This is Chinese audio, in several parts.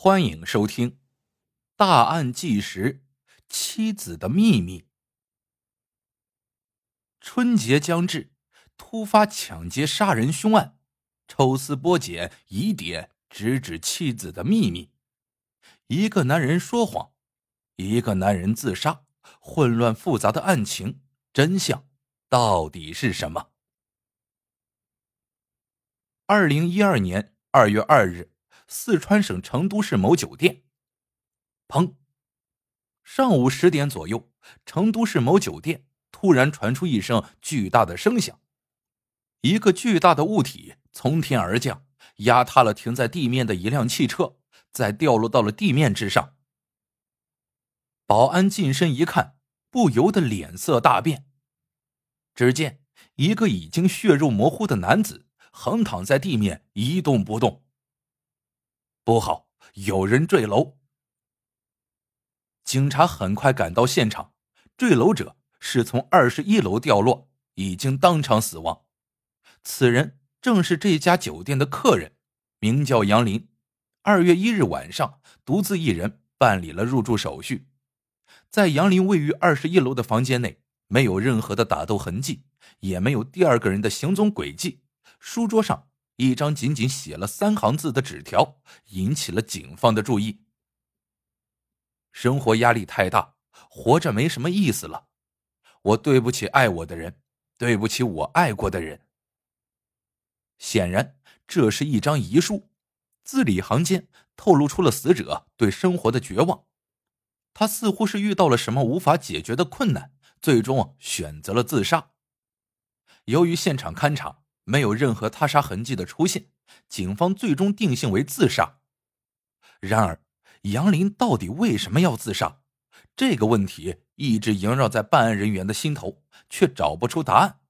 欢迎收听《大案纪实：妻子的秘密》。春节将至，突发抢劫杀人凶案，抽丝剥茧，疑点直指妻子的秘密。一个男人说谎，一个男人自杀，混乱复杂的案情真相到底是什么？二零一二年二月二日。四川省成都市某酒店，砰！上午十点左右，成都市某酒店突然传出一声巨大的声响，一个巨大的物体从天而降，压塌了停在地面的一辆汽车，再掉落到了地面之上。保安近身一看，不由得脸色大变。只见一个已经血肉模糊的男子横躺在地面，一动不动。不好，有人坠楼！警察很快赶到现场，坠楼者是从二十一楼掉落，已经当场死亡。此人正是这家酒店的客人，名叫杨林。二月一日晚上，独自一人办理了入住手续。在杨林位于二十一楼的房间内，没有任何的打斗痕迹，也没有第二个人的行踪轨迹。书桌上。一张仅仅写了三行字的纸条引起了警方的注意。生活压力太大，活着没什么意思了。我对不起爱我的人，对不起我爱过的人。显然，这是一张遗书，字里行间透露出了死者对生活的绝望。他似乎是遇到了什么无法解决的困难，最终选择了自杀。由于现场勘查。没有任何他杀痕迹的出现，警方最终定性为自杀。然而，杨林到底为什么要自杀？这个问题一直萦绕在办案人员的心头，却找不出答案。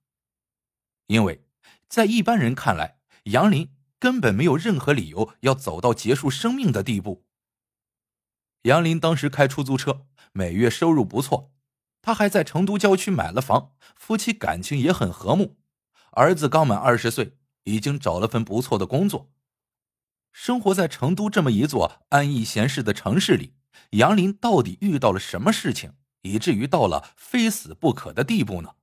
因为，在一般人看来，杨林根本没有任何理由要走到结束生命的地步。杨林当时开出租车，每月收入不错，他还在成都郊区买了房，夫妻感情也很和睦。儿子刚满二十岁，已经找了份不错的工作。生活在成都这么一座安逸闲适的城市里，杨林到底遇到了什么事情，以至于到了非死不可的地步呢？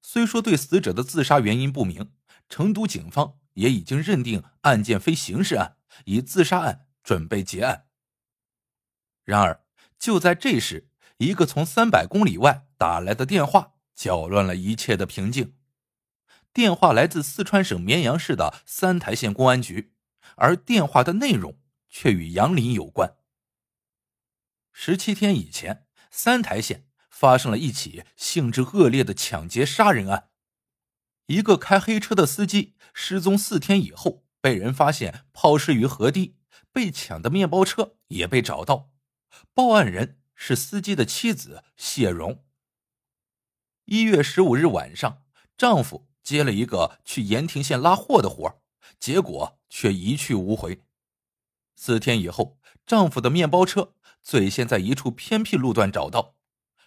虽说对死者的自杀原因不明，成都警方也已经认定案件非刑事案，以自杀案准备结案。然而，就在这时，一个从三百公里外打来的电话。搅乱了一切的平静。电话来自四川省绵阳市的三台县公安局，而电话的内容却与杨林有关。十七天以前，三台县发生了一起性质恶劣的抢劫杀人案。一个开黑车的司机失踪四天以后，被人发现抛尸于河堤，被抢的面包车也被找到。报案人是司机的妻子谢荣。一月十五日晚上，丈夫接了一个去盐亭县拉货的活结果却一去无回。四天以后，丈夫的面包车最先在一处偏僻路段找到，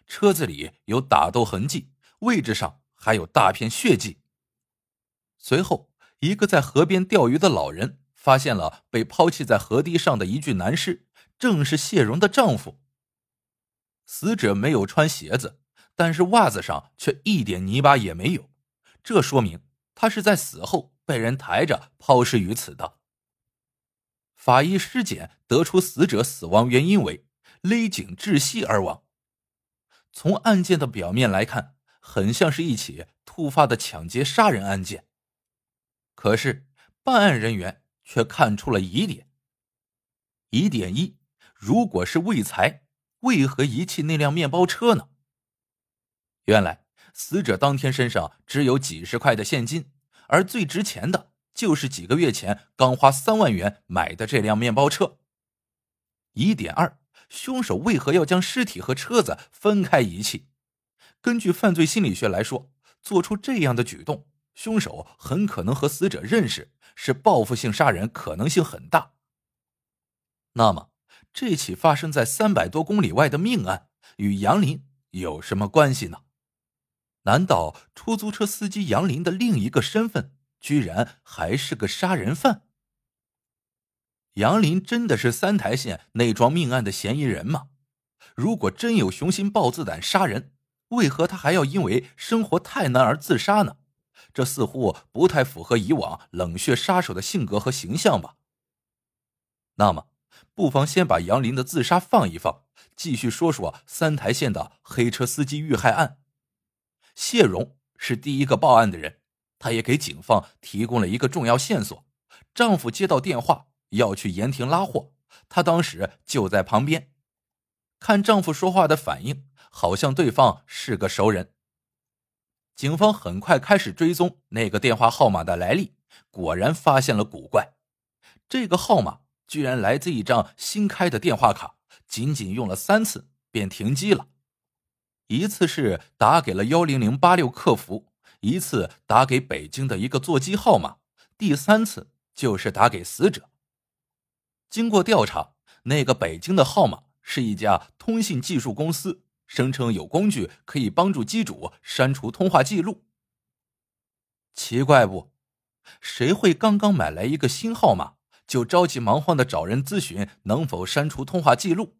车子里有打斗痕迹，位置上还有大片血迹。随后，一个在河边钓鱼的老人发现了被抛弃在河堤上的一具男尸，正是谢荣的丈夫。死者没有穿鞋子。但是袜子上却一点泥巴也没有，这说明他是在死后被人抬着抛尸于此的。法医尸检得出死者死亡原因为勒颈窒息而亡。从案件的表面来看，很像是一起突发的抢劫杀人案件。可是办案人员却看出了疑点。疑点一：如果是为财，为何遗弃那辆面包车呢？原来，死者当天身上只有几十块的现金，而最值钱的就是几个月前刚花三万元买的这辆面包车。疑点二：凶手为何要将尸体和车子分开遗弃？根据犯罪心理学来说，做出这样的举动，凶手很可能和死者认识，是报复性杀人可能性很大。那么，这起发生在三百多公里外的命案与杨林有什么关系呢？难道出租车司机杨林的另一个身份，居然还是个杀人犯？杨林真的是三台县那桩命案的嫌疑人吗？如果真有雄心豹子胆杀人，为何他还要因为生活太难而自杀呢？这似乎不太符合以往冷血杀手的性格和形象吧。那么，不妨先把杨林的自杀放一放，继续说说三台县的黑车司机遇害案。谢荣是第一个报案的人，她也给警方提供了一个重要线索：丈夫接到电话。要去盐亭拉货，她当时就在旁边，看丈夫说话的反应，好像对方是个熟人。警方很快开始追踪那个电话号码的来历，果然发现了古怪。这个号码居然来自一张新开的电话卡，仅仅用了三次便停机了。一次是打给了幺零零八六客服，一次打给北京的一个座机号码，第三次就是打给死者。经过调查，那个北京的号码是一家通信技术公司，声称有工具可以帮助机主删除通话记录。奇怪不？谁会刚刚买来一个新号码，就着急忙慌的找人咨询能否删除通话记录？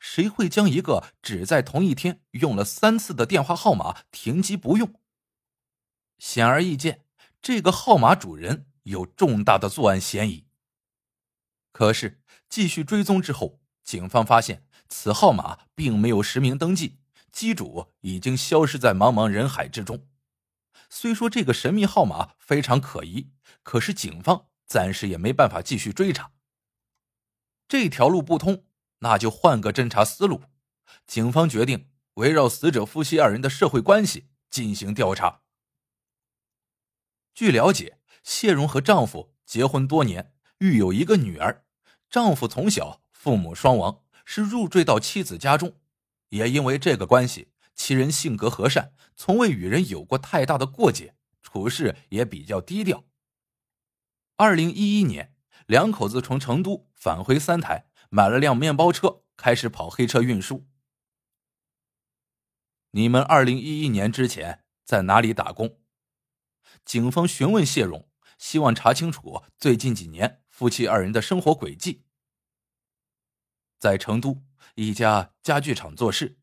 谁会将一个只在同一天用了三次的电话号码停机不用？显而易见，这个号码主人有重大的作案嫌疑。可是，继续追踪之后，警方发现此号码并没有实名登记，机主已经消失在茫茫人海之中。虽说这个神秘号码非常可疑，可是警方暂时也没办法继续追查。这条路不通，那就换个侦查思路。警方决定围绕死者夫妻二人的社会关系进行调查。据了解，谢荣和丈夫结婚多年，育有一个女儿。丈夫从小父母双亡，是入赘到妻子家中，也因为这个关系，其人性格和善，从未与人有过太大的过节，处事也比较低调。二零一一年，两口子从成都返回三台，买了辆面包车，开始跑黑车运输。你们二零一一年之前在哪里打工？警方询问谢荣，希望查清楚最近几年夫妻二人的生活轨迹。在成都一家家具厂做事，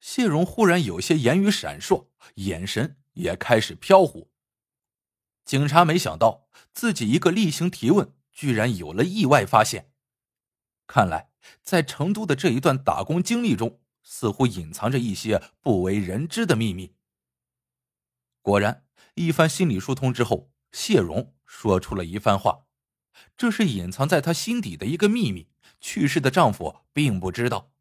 谢荣忽然有些言语闪烁，眼神也开始飘忽。警察没想到自己一个例行提问，居然有了意外发现。看来在成都的这一段打工经历中，似乎隐藏着一些不为人知的秘密。果然，一番心理疏通之后，谢荣说出了一番话，这是隐藏在她心底的一个秘密。去世的丈夫并不知道，